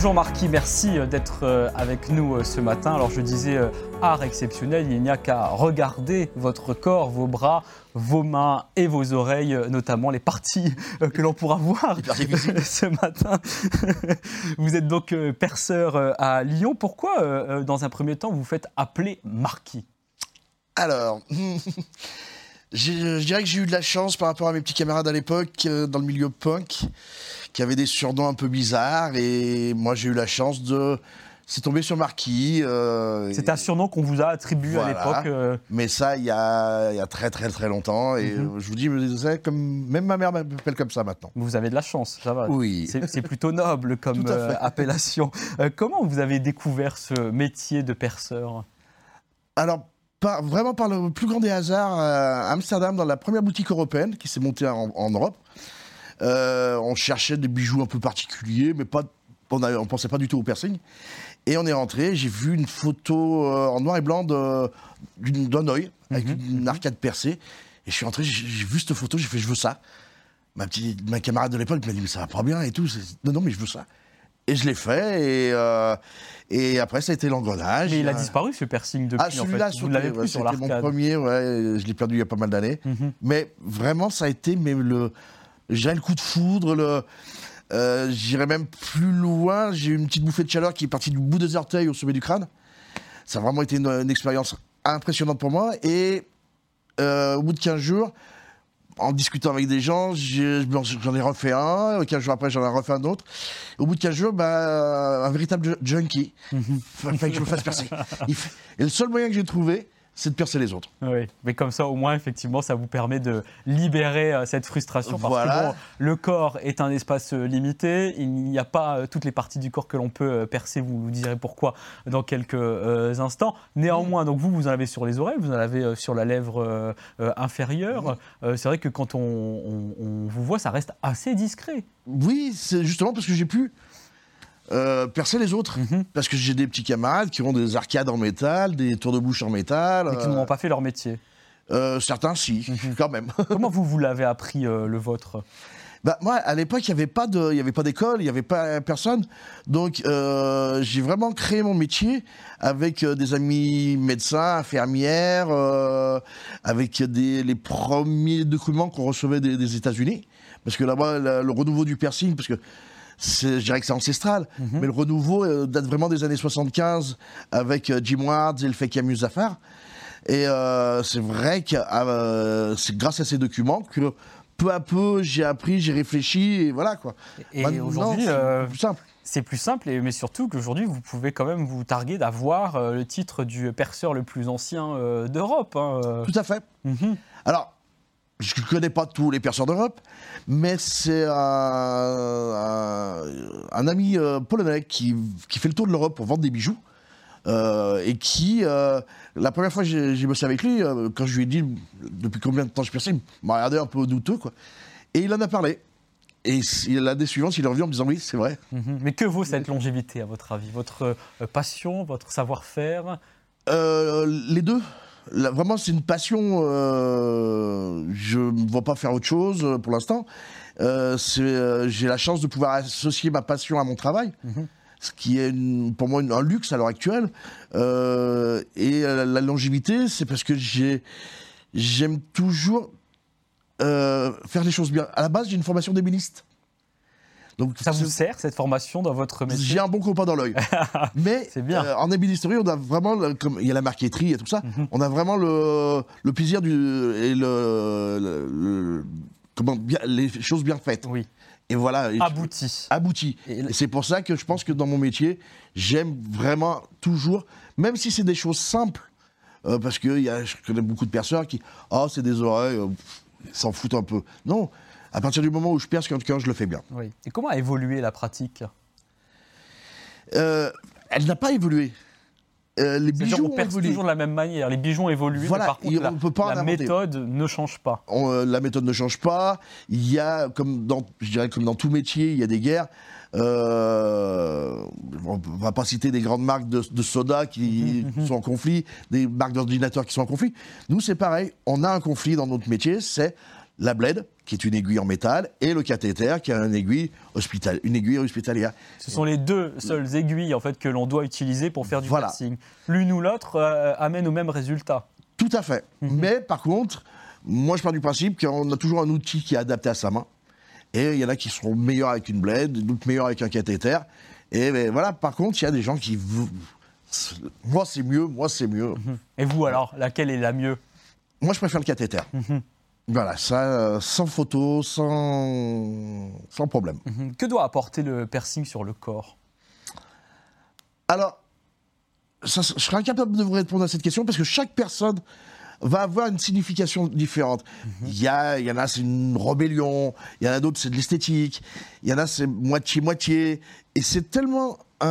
Bonjour Marquis, merci euh, d'être euh, avec nous euh, ce matin. Alors je disais art exceptionnel, il n'y a qu'à regarder votre corps, vos bras, vos mains et vos oreilles, notamment les parties que l'on pourra voir ce matin. vous êtes donc perceur à Lyon. Pourquoi, dans un premier temps, vous faites appeler Marquis? Alors, je dirais que j'ai eu de la chance par rapport à mes petits camarades à l'époque dans le milieu punk qui avaient des surnoms un peu bizarres. Et moi, j'ai eu la chance de. C'est tombé sur Marquis. Euh, c'est un surnom qu'on vous a attribué à l'époque. Euh. Mais ça, il y, a, il y, a, très très très longtemps. Et mhm. je vous dis, comme, même ma mère m'appelle comme ça maintenant. Vous avez de la chance, ça va. Oui. C'est plutôt noble comme euh, appellation. comment vous avez découvert ce métier de perceur? Alors, vraiment par le plus grand des hasards, à Amsterdam, dans la première boutique européenne qui s'est montée en Europe. Euh, on cherchait des bijoux un peu particuliers, mais pas, on ne pensait pas du tout au piercing. Et on est rentré, j'ai vu une photo euh, en noir et blanc d'un œil, avec mhm. une, arcade percée. Et je suis rentré, j'ai vu cette photo, j'ai fait, je veux ça. Ma, petite, ma camarade de l'époque m'a dit, mais ça va pas bien et tout. Non, non, mais je veux ça. Et je l'ai fait, et, euh, et après, ça a été l'engrenage. Mais il a disparu, ce piercing, depuis, Ah, celui-là, en fait. Vous l'avez sur l'arcade. mon premier, ouais, je l'ai perdu il y a pas mal d'années. Mhm. Mais vraiment, ça a été mais le, j'ai le coup de foudre, le, euh, j'irais même plus loin. J'ai eu une petite bouffée de chaleur qui est partie du bout des orteils au sommet du crâne. Ça a vraiment été une, expérience impressionnante pour moi. Et euh, au bout de 15 jours, en discutant avec des gens, j'en ai, refait un. 15 jours après, j'en ai refait un autre. Au bout de 15 jours, bah, un véritable junkie. Il fallait que je me fasse percer. Et le seul moyen que j'ai trouvé, c'est de percer les autres. Oui, mais comme ça, au moins, effectivement, ça vous permet de libérer euh, cette frustration. Parce que le corps est un espace euh, limité. Il n'y a pas euh, toutes les parties du corps que l'on peut percer. Vous vous direz pourquoi dans quelques instants. Néanmoins, donc vous, vous en avez sur les oreilles, vous en avez sur la lèvre inférieure. c'est vrai que quand on, vous voit, ça reste assez discret. Oui, c'est justement parce que j'ai pu euh, percer les autres. Mhm. Parce que j'ai des petits camarades qui ont des arcades en métal, des tours de bouche en métal. Et qui n'ont pas fait leur métier. Euh, certains, si, mhm. quand même. Comment vous, vous l'avez appris, euh, le vôtre? Bah, moi, à l'époque, il n'y avait pas d'école, il n'y avait pas personne. Donc, j'ai vraiment créé mon métier avec des amis médecins, infirmières, avec des, les premiers documents qu'on recevait des, États-Unis. Parce que là-bas, le renouveau du piercing, parce que je dirais que c'est ancestral, mhm. mais le renouveau euh, date vraiment des années 75 avec euh, Jim Ward et le Fekir Muzaffar. Et euh, c'est vrai que c'est grâce à ces documents que peu à peu j'ai appris, j'ai réfléchi et voilà quoi. Et aujourd'hui, c'est plus simple. C'est plus simple, mais surtout qu'aujourd'hui, vous pouvez quand même vous targuer d'avoir le titre du perceur le plus ancien d'Europe. Hein, Tout à fait. Mhm. Alors, je ne connais pas tous les perceurs d'Europe, mais c'est un, ami euh, polonais qui, fait le tour de l'Europe pour vendre des bijoux. Euh, et qui, euh, la première fois que j'ai bossé avec lui, quand je lui ai dit depuis combien de temps je perçais, il m'a regardé un peu douteux. Quoi. Et il en a parlé. Et l'année suivante, il est revenu en me disant oui, c'est vrai. Mhm. Mais que vaut cette longévité, à votre avis? Votre passion, votre savoir-faire? Les deux vraiment, c'est une passion. Euh, je ne vois pas faire autre chose euh, pour l'instant. Euh, j'ai la chance de pouvoir associer ma passion à mon travail. Mhm. Ce qui est pour moi un luxe à l'heure actuelle. et la, longévité, c'est parce que j'aime toujours faire les choses bien. À la base, j'ai une formation d'ébéniste ça vous sert cette formation dans votre métier J'ai un bon copain dans l'œil. Mais bien. Euh, en ébénisterie, on a vraiment, comme il y a la marqueterie et tout ça, mhm. on a vraiment le, le plaisir du, et le, comment, bien, les choses bien faites. Oui. Et voilà. Abouti. Abouti. Et, c'est pour ça que je pense que dans mon métier, j'aime vraiment toujours, même si c'est des choses simples, euh, parce que y a, je connais beaucoup de personnes qui, oh, c'est des oreilles, euh, s'en foutent un peu. Non, à partir du moment où je perce, quand je le fais bien. Oui. Et comment a évolué la pratique? Euh, Elle n'a pas évolué. Euh, les bijoux on perce toujours de la même manière. Les bijoux ont évolué, voilà, par contre, la, peut pas la méthode ne change pas. Euh, la méthode ne change pas. Il y a, comme dans, je dirais, comme dans tout métier, il y a des guerres. on va pas citer des grandes marques de, de soda qui sont en conflit, des marques d'ordinateurs qui sont en conflit. Nous, c'est pareil. On a un conflit dans notre métier, c'est la bled, qui est une aiguille en métal, et le cathéter, qui est une aiguille, hospital, une aiguille hospitalière. Ce sont les deux seules aiguilles en fait que l'on doit utiliser pour faire du Voilà. piercing. L'une ou l'autre euh, amène au même résultat. Tout à fait. Mais par contre, moi, je pars du principe qu'on a toujours un outil qui est adapté à sa main. Et il y en a qui seront meilleurs avec une bled, d'autres meilleurs avec un cathéter. Et ben, voilà, par contre, il y a des gens qui. Moi, c'est mieux, moi, c'est mieux. Et vous alors, laquelle est la mieux? Moi, je préfère le cathéter. Voilà, ça, euh, sans photo, sans, sans problème. Que doit apporter le piercing sur le corps? Alors, ça, je serais incapable de vous répondre à cette question parce que chaque personne va avoir une signification différente. Il y, y en a, c'est une rébellion, il y en a d'autres, c'est de l'esthétique, il y en a, c'est moitié-moitié. Et c'est tellement un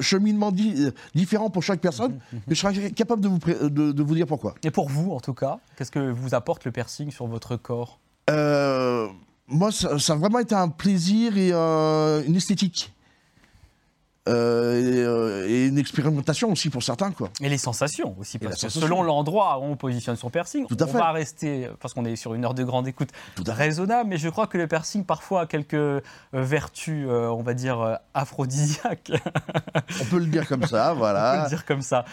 cheminement di- différent pour chaque personne que je serais incapable de vous, de- de vous dire pourquoi. Et pour vous, en tout cas, qu'est-ce que vous apporte le piercing sur votre corps? Euh, moi, ça, ça a vraiment été un plaisir et euh, une esthétique. Euh, et, euh, et une expérimentation aussi pour certains, quoi. Et les sensations aussi, parce que selon l'endroit où on positionne son piercing, Tout à on fait. va rester, parce qu'on est sur une heure de grande écoute, Tout à raisonnable, mais je crois que le piercing parfois a quelques euh, vertus, euh, on va dire, aphrodisiaques, On peut le dire comme ça, on peut voilà. le dire comme ça.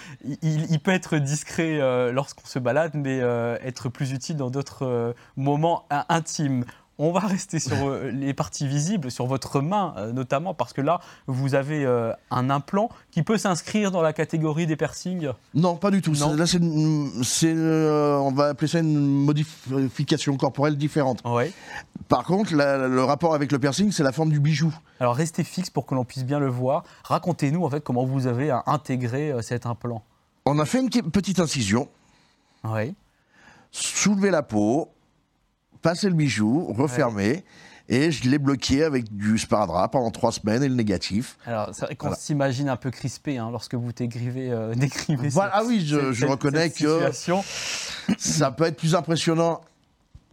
Il, peut être discret euh, lorsqu'on se balade, mais être plus utile dans d'autres moments in- intimes. On va rester sur euh, les parties visibles, sur votre main euh, notamment, parce que là, vous avez euh, un implant qui peut s'inscrire dans la catégorie des piercings? Non, pas du tout. Non. Là, c'est, euh, on va appeler ça une modification corporelle différente. Ouais. Par contre, la- le rapport avec le piercing, c'est la forme du bijou. Alors restez fixe pour que l'on puisse bien le voir. Racontez-nous en fait comment vous avez intégré cet implant. On a fait une petite incision, Oui. soulevé la peau, passé le bijou, refermé, et je l'ai bloqué avec du sparadrap pendant trois semaines et le négatif. Alors c'est vrai qu'on Voilà. s'imagine un peu crispé hein, lorsque vous décrivez, euh, décrivez Voilà, cette- ah oui, je, cette- je cette- reconnais que ça peut être plus impressionnant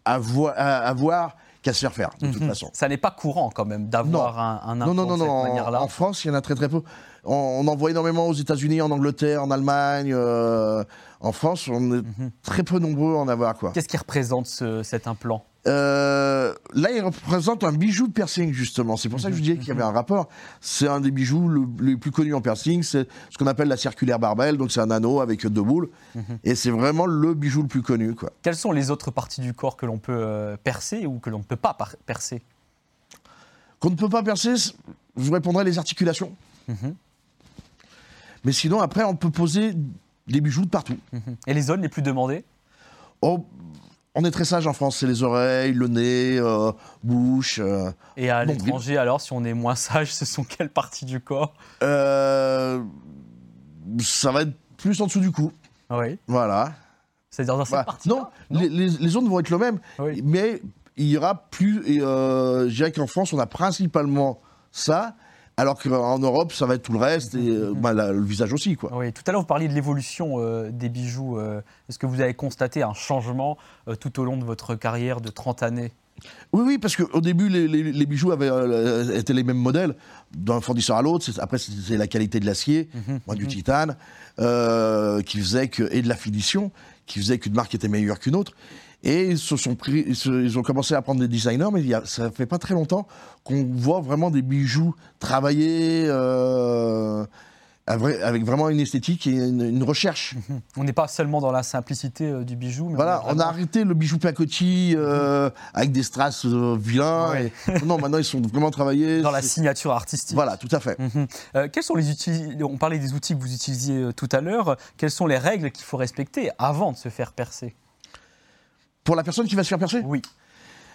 à, voi- à- à voir qu'à se faire faire, de toute Mhm. façon. Ça n'est pas courant quand même d'avoir un, un implant Non, non, non, de cette manière-là. en France, il y en a très très peu. On, on en voit énormément aux États-Unis, en Angleterre, en Allemagne. euh, en France, on est Mhm. très peu nombreux à en avoir quoi. Qu'est-ce qui représente ce- cet implant? Euh, là, il représente un bijou de piercing justement. C'est pour ça que je disais qu'il y avait un rapport. C'est un des bijoux le- les plus connus en piercing. C'est ce qu'on appelle la circulaire barbelle. Donc c'est un anneau avec deux boules. Et c'est vraiment le bijou le plus connu quoi. Quelles sont les autres parties du corps que l'on peut euh, percer ou que l'on ne peut pas percer? Qu'on ne peut pas percer, je vous répondrai les articulations. Mhm. Mais sinon, après, on peut poser des bijoux de partout. Et les zones les plus demandées Oh, on est très sage en France, c'est les oreilles, le nez, euh, bouche. euh. Et à Bon, l'étranger, alors, si on est moins sage, ce sont quelles parties du corps Euh, ça va être plus en dessous du cou. Oui. Voilà. C'est-à-dire dans cette Voilà. partie non, Les, les, les zones vont être le même, Oui. mais il y aura plus. Je dirais qu'en France, on a principalement ça, alors qu'en Europe, ça va être tout le reste et euh, bah, la- le visage aussi, quoi. Oui, tout à l'heure, vous parliez de l'évolution euh, des bijoux. euh, Est-ce que vous avez constaté un changement tout au long de votre carrière de 30 années? Oui, oui, parce qu'au début, les, les- les bijoux avaient, euh, étaient les mêmes modèles, d'un fournisseur à l'autre. Après, c'est la qualité de l'acier, moins du titane, euh, qui faisait que, et de la finition, qui faisait qu'une marque était meilleure qu'une autre. Et ils se sont pris, ils, se- ils ont commencé à prendre des designers, mais il y a, ça fait pas très longtemps qu'on voit vraiment des bijoux travaillés euh, avec vraiment une esthétique et une, une recherche. On n'est pas seulement dans la simplicité euh, du bijou, mais Voilà, on a arrêté le bijou placotis euh, avec des strass euh, vilains. Ouais. et- non, maintenant ils sont vraiment travaillés. dans la signature artistique. Voilà, tout à fait. Mhm. Euh, quels sont les outils On parlait des outils que vous utilisiez tout à l'heure. Quelles sont les règles qu'il faut respecter avant de se faire percer? Pour la personne qui va se faire percer, Oui.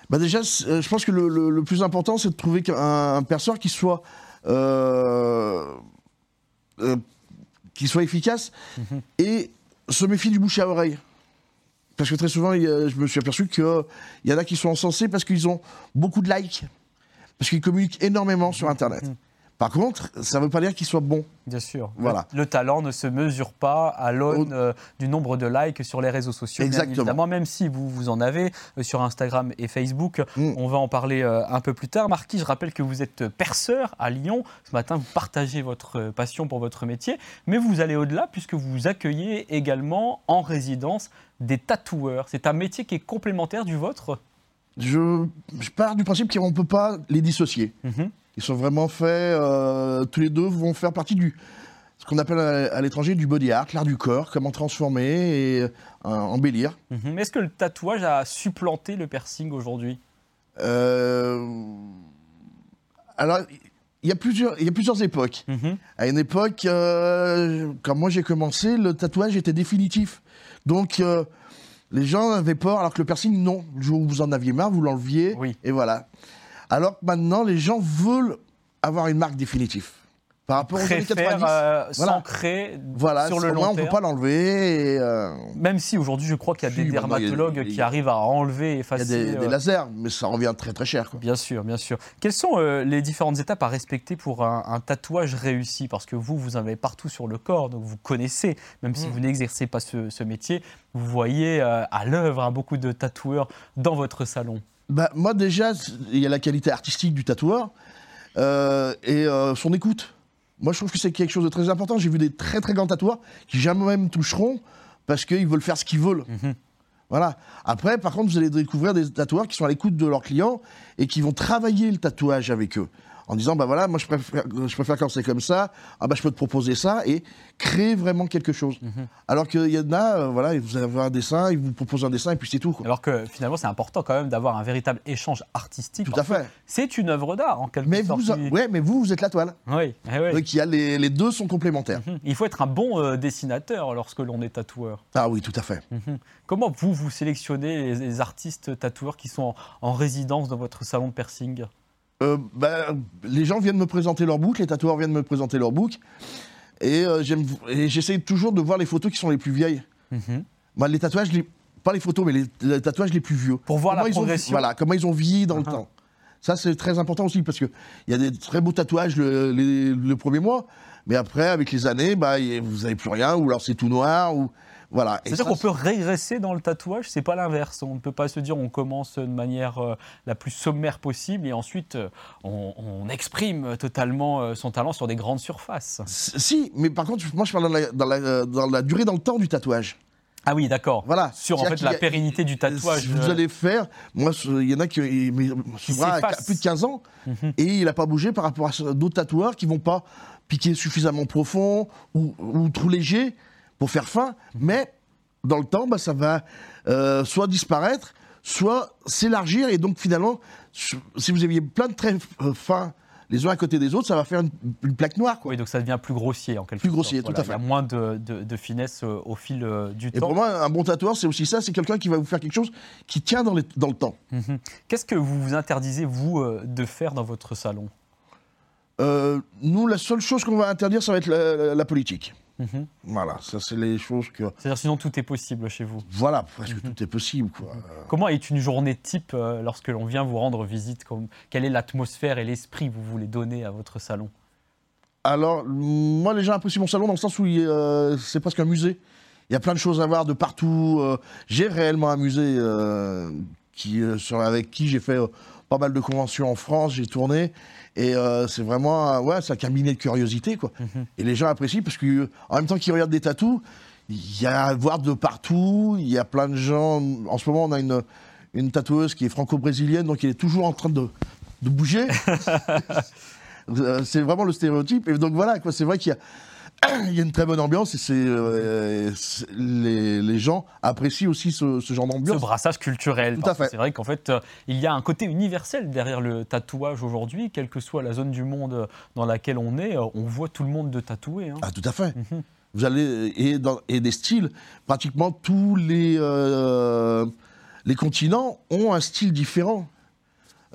bah déjà, je pense que le, le- le plus important, c'est de trouver un, un perceur qui soit, euh, euh, qui soit efficace Mhm. et se méfier du bouche à oreille. Parce que très souvent, il je me suis aperçu qu'il y en a qui sont encensés parce qu'ils ont beaucoup de likes, parce qu'ils communiquent énormément sur Internet. Mhm. Par contre, ça ne veut pas dire qu'il soit bon. Bien sûr. Voilà. Le, le talent ne se mesure pas à l'aune Au- euh, du nombre de likes sur les réseaux sociaux. bien Exactement. évidemment, même si vous, vous en avez euh, sur Instagram et Facebook. Mm. On va en parler euh, un peu plus tard. Marquis, je rappelle que vous êtes perceur à Lyon. Ce matin, vous partagez votre passion pour votre métier. Mais vous allez au-delà puisque vous accueillez également en résidence des tatoueurs. C'est un métier qui est complémentaire du vôtre? Je, je pars du principe qu'on ne peut pas les dissocier. Mhm. Ils sont vraiment faits, euh, tous les deux vont faire partie du ce qu'on appelle à, l'étranger du body art, l'art du corps, comment transformer et euh, embellir. Mhm. Est-ce que le tatouage a supplanté le piercing aujourd'hui? Euh, alors, il y a plusieurs, il y a plusieurs époques. Mhm. À une époque, euh, quand moi j'ai commencé, le tatouage était définitif. Donc, les gens avaient peur, alors que le piercing, non. Le jour où vous en aviez marre, vous l'enleviez, Oui. et voilà. Alors que maintenant, les gens veulent avoir une marque définitive. Par rapport aux années préfère 90. euh, Voilà. s'ancrer voilà, sur le long moins, on ne terme. peut pas l'enlever. euh, Même si aujourd'hui, je crois qu'il y a Si, des a- dermatologues qui a- arrivent à enlever et Il y a effacer. des, des euh, lasers, mais ça revient très très cher. Quoi. Bien sûr, bien sûr. Quelles sont euh, les différentes étapes à respecter pour un, un tatouage réussi? Parce que vous, vous en avez partout sur le corps, donc vous connaissez, même si Mm. vous n'exercez pas ce, ce métier, vous voyez à l'œuvre hein, beaucoup de tatoueurs dans votre salon. Bah, moi déjà, il y a la qualité artistique du tatoueur euh, et euh, son écoute. Moi je trouve que c'est quelque chose de très important. J'ai vu des très très grands tatoueurs qui jamais me toucheront parce qu'ils veulent faire ce qu'ils veulent. Mhm. Voilà. Après, par contre, vous allez découvrir des tatoueurs qui sont à l'écoute de leurs clients et qui vont travailler le tatouage avec eux. En disant, bah voilà, moi je préfère, je préfère quand c'est comme ça, ah bah je peux te proposer ça et créer vraiment quelque chose. Mhm. Alors qu'il y en a, euh, voilà, vous avez un dessin, ils vous proposent un dessin et puis c'est tout. quoi. Alors que finalement, c'est important quand même d'avoir un véritable échange artistique. Tout à fait. C'est une œuvre d'art en quelque Mais sorte. vous, ouais, mais vous, vous êtes la toile. Oui, eh oui. Donc il y a les, les deux sont complémentaires. Mhm. Il faut être un bon euh, dessinateur lorsque l'on est tatoueur. Ah oui, tout à fait. Mhm. Comment vous, vous sélectionnez les, les artistes tatoueurs qui sont en, en résidence dans votre salon de piercing? Euh, bah, les gens viennent me présenter leur book, les tatoueurs viennent me présenter leur book, et euh, j'essaie toujours de voir les photos qui sont les plus vieilles. Moi, les tatouages, les- pas les photos, mais les, les tatouages les plus vieux. Pour voir la Comment ils ont- progression. voilà, comment ils ont vieilli dans le Ah. temps. Ça, c'est très important aussi, parce qu'il y a des très beaux tatouages le, les- le premier mois, mais après, avec les années, bah, vous n'avez plus rien, ou alors c'est tout noir, ou voilà. C'est-à-dire qu'on peut régresser dans le tatouage, c'est pas l'inverse. On ne peut pas se dire on commence de manière euh, la plus sommaire possible et ensuite euh, on, on exprime totalement euh, son talent sur des grandes surfaces. Si, mais par contre, moi, je parle dans la, dans la- dans la durée dans le temps du tatouage. Ah oui, d'accord. Voilà. Sur en fait la a- pérennité du tatouage. Vous allez faire. Moi, il y en a qui. Qui bras a plus de 15 ans Mhm. et il n'a pas bougé par rapport à d'autres tatoueurs qui vont pas piquer suffisamment profond ou, ou trop léger pour faire fin. Mais dans le temps, bah, ça va euh, soit disparaître, soit s'élargir. Et donc, finalement, si vous aviez plein de traits euh, fins les uns à côté des autres, ça va faire une, une plaque noire. Quoi. Oui, donc ça devient plus grossier en quelque Plus sorte. grossier, tout à Il y a fait. moins de, de- de finesse euh, au fil euh, du Et temps. pour moi, un bon tatoueur, c'est aussi ça c'est quelqu'un qui va vous faire quelque chose qui tient dans, les- dans le temps. Mhm. Qu'est-ce que vous vous interdisez, vous, euh, de faire dans votre salon? Nous, la seule chose qu'on va interdire, ça va être la, la- la politique. Mhm. Voilà, ça c'est les choses que... C'est-à-dire sinon tout est possible chez vous. Voilà, presque Mhm. tout est possible. Quoi. Comment est une journée type euh, lorsque l'on vient vous rendre visite? Comme- Quelle est l'atmosphère et l'esprit que vous voulez donner à votre salon? Alors, moi, les gens apprécient mon salon dans le sens où euh, c'est presque un musée. Il y a plein de choses à voir de partout. euh, j'ai réellement un musée qui, sur- avec qui j'ai fait pas mal de conventions en France, j'ai tourné. Et euh, c'est vraiment un- ouais, c'est un cabinet de curiosité. Quoi. Mhm. Et les gens apprécient parce qu'en même temps qu'ils regardent des tatous, il y a à voir de partout. Il y a plein de gens. En ce moment, on a une, une tatoueuse qui est franco-brésilienne, donc elle est toujours en train de, de bouger. Euh, c'est vraiment le stéréotype. Et donc voilà, quoi, c'est vrai qu'il y a, il y a une très bonne ambiance et c'est, euh, les, les gens apprécient aussi ce, ce genre Ce d'ambiance. brassage culturel. Tout à fait. C'est vrai qu'en fait, euh, il y a un côté universel derrière le tatouage aujourd'hui, quelle que soit la zone du monde euh, dans laquelle on est, on voit tout le monde de tatoué. hein. Ah, tout à fait. Mhm. Vous allez et, dans, et des styles, pratiquement tous les euh, les continents ont un style différent.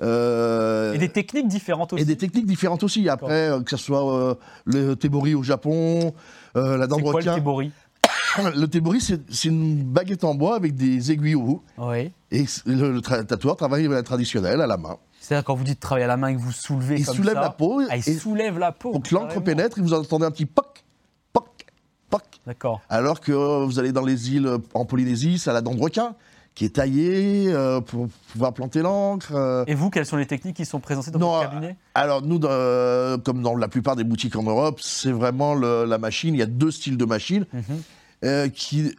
Euh, Et des techniques différentes aussi. et des techniques différentes aussi. Après, euh, que ce soit euh, le tebori au Japon, la dent de quoi le requin. tebori Le tebori, c'est une baguette en bois avec des aiguilles au bout. Oui. Et le, le tra- tatoueur travaille traditionnelle, à la main. C'est-à-dire quand vous dites travailler à la main et que vous soulevez Il comme soulève ça, la peau. ah, il et soulève la peau. que l'encre pénètre, et vous entendez un petit poc, poc, poc. D'accord. Alors que vous allez dans les îles en Polynésie, c'est à la dent de requin qui est taillée euh, pour pouvoir planter l'encre. euh. Et vous, quelles sont les techniques qui sont présentées dans Non, votre cabinet Alors nous, dans- euh, comme dans la plupart des boutiques en Europe, c'est vraiment le- la machine. Il y a deux styles de machines Mhm. euh, qui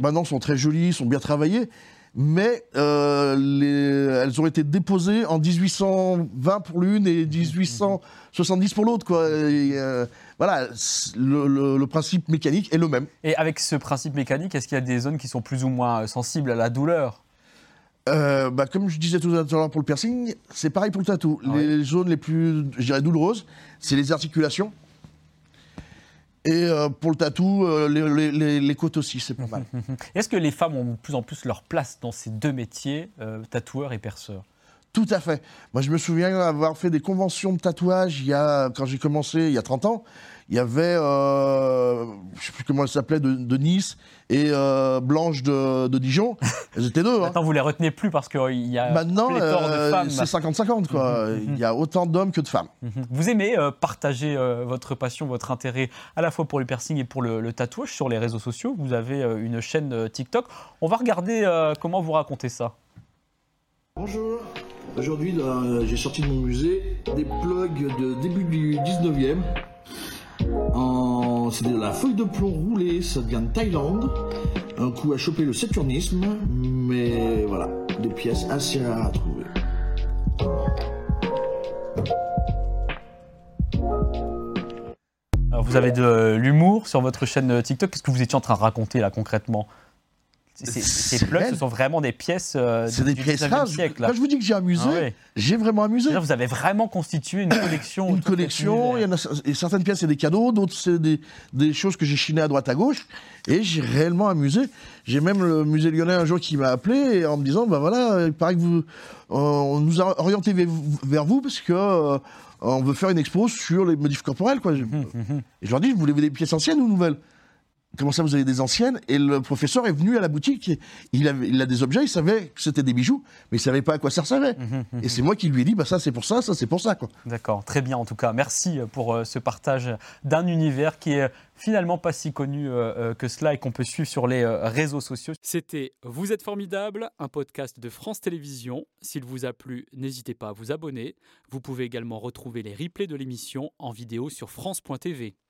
maintenant sont très jolies, sont bien travaillées, mais euh, les- elles ont été déposées en 1820 pour l'une et 1870 pour l'autre. Quoi. Et, euh, voilà, le, le- le principe mécanique est le même. Et avec ce principe mécanique, est-ce qu'il y a des zones qui sont plus ou moins euh, sensibles à la douleur? Euh, bah, comme je disais tout à l'heure pour le piercing, c'est pareil pour le tatou. Ah les zones les plus, je dirais, douloureuses, c'est les articulations. Et euh, pour le tatou, euh, les, les- côtes aussi, c'est pas mal. Est-ce que les femmes ont de plus en plus leur place dans ces deux métiers, tatoueur et perceur Tout à fait. Moi, je me souviens avoir fait des conventions de tatouage il y a, quand j'ai commencé il y a 30 ans. Il y avait, euh, je sais plus comment elle s'appelait, de, de Nice et euh, Blanche de, de Dijon. Elles étaient deux. hein. Maintenant, vous les retenez plus parce qu'il y a Maintenant, pléthore euh, de femmes. c'est 50-50. quoi. Il y a autant d'hommes que de femmes. Mhm. Vous aimez euh, partager euh, votre passion, votre intérêt à la fois pour le piercing et pour le, le tatouage sur les réseaux sociaux? Vous avez euh, une chaîne euh, TikTok. On va regarder euh, comment vous racontez ça. Bonjour. Aujourd'hui, dans- j'ai sorti de mon musée des plugs de début du 19e. En... C'est de la feuille de plomb roulée, ça vient de Thaïlande. Un coup à choper le saturnisme, mais voilà, des pièces assez rares à trouver. Alors, vous avez de l'humour sur votre chaîne euh, TikTok. Qu'est-ce que vous étiez en train de raconter là concrètement? Ces- plugs, ce sont vraiment des pièces euh, C'est du des pièces 19e rares. siècle. là. Quand je vous dis que j'ai amusé, Ah ouais. j'ai vraiment amusé. C'est-à-dire, Vous avez vraiment constitué une collection. Une autour de cet collection, il y univers. en a, et certaines pièces c'est des cadeaux, d'autres c'est des, des choses que j'ai chinées à droite à gauche, et j'ai réellement amusé. J'ai même le musée lyonnais un jour qui m'a appelé en me disant, ben voilà, il paraît que vous, euh, on nous a orienté vers, vers vous parce que euh, on veut faire une expo sur les modifs corporels, quoi. Hum, Et je leur dis, vous voulez des pièces anciennes ou nouvelles? Comment ça, vous avez des anciennes? Et le professeur est venu à la boutique, il, avait, il a des objets, il savait que c'était des bijoux, mais il savait pas à quoi ça servait. Hum, Et c'est moi qui lui ai dit, bah ça c'est pour ça, ça c'est pour ça, quoi. D'accord, très bien en tout cas. Merci pour euh, ce partage d'un univers qui est finalement pas si connu euh, euh, que cela et qu'on peut suivre sur les euh, réseaux sociaux. C'était Vous êtes formidable, un podcast de France Télévisions. S'il vous a plu, n'hésitez pas à vous abonner. Vous pouvez également retrouver les replays de l'émission en vidéo sur France.tv.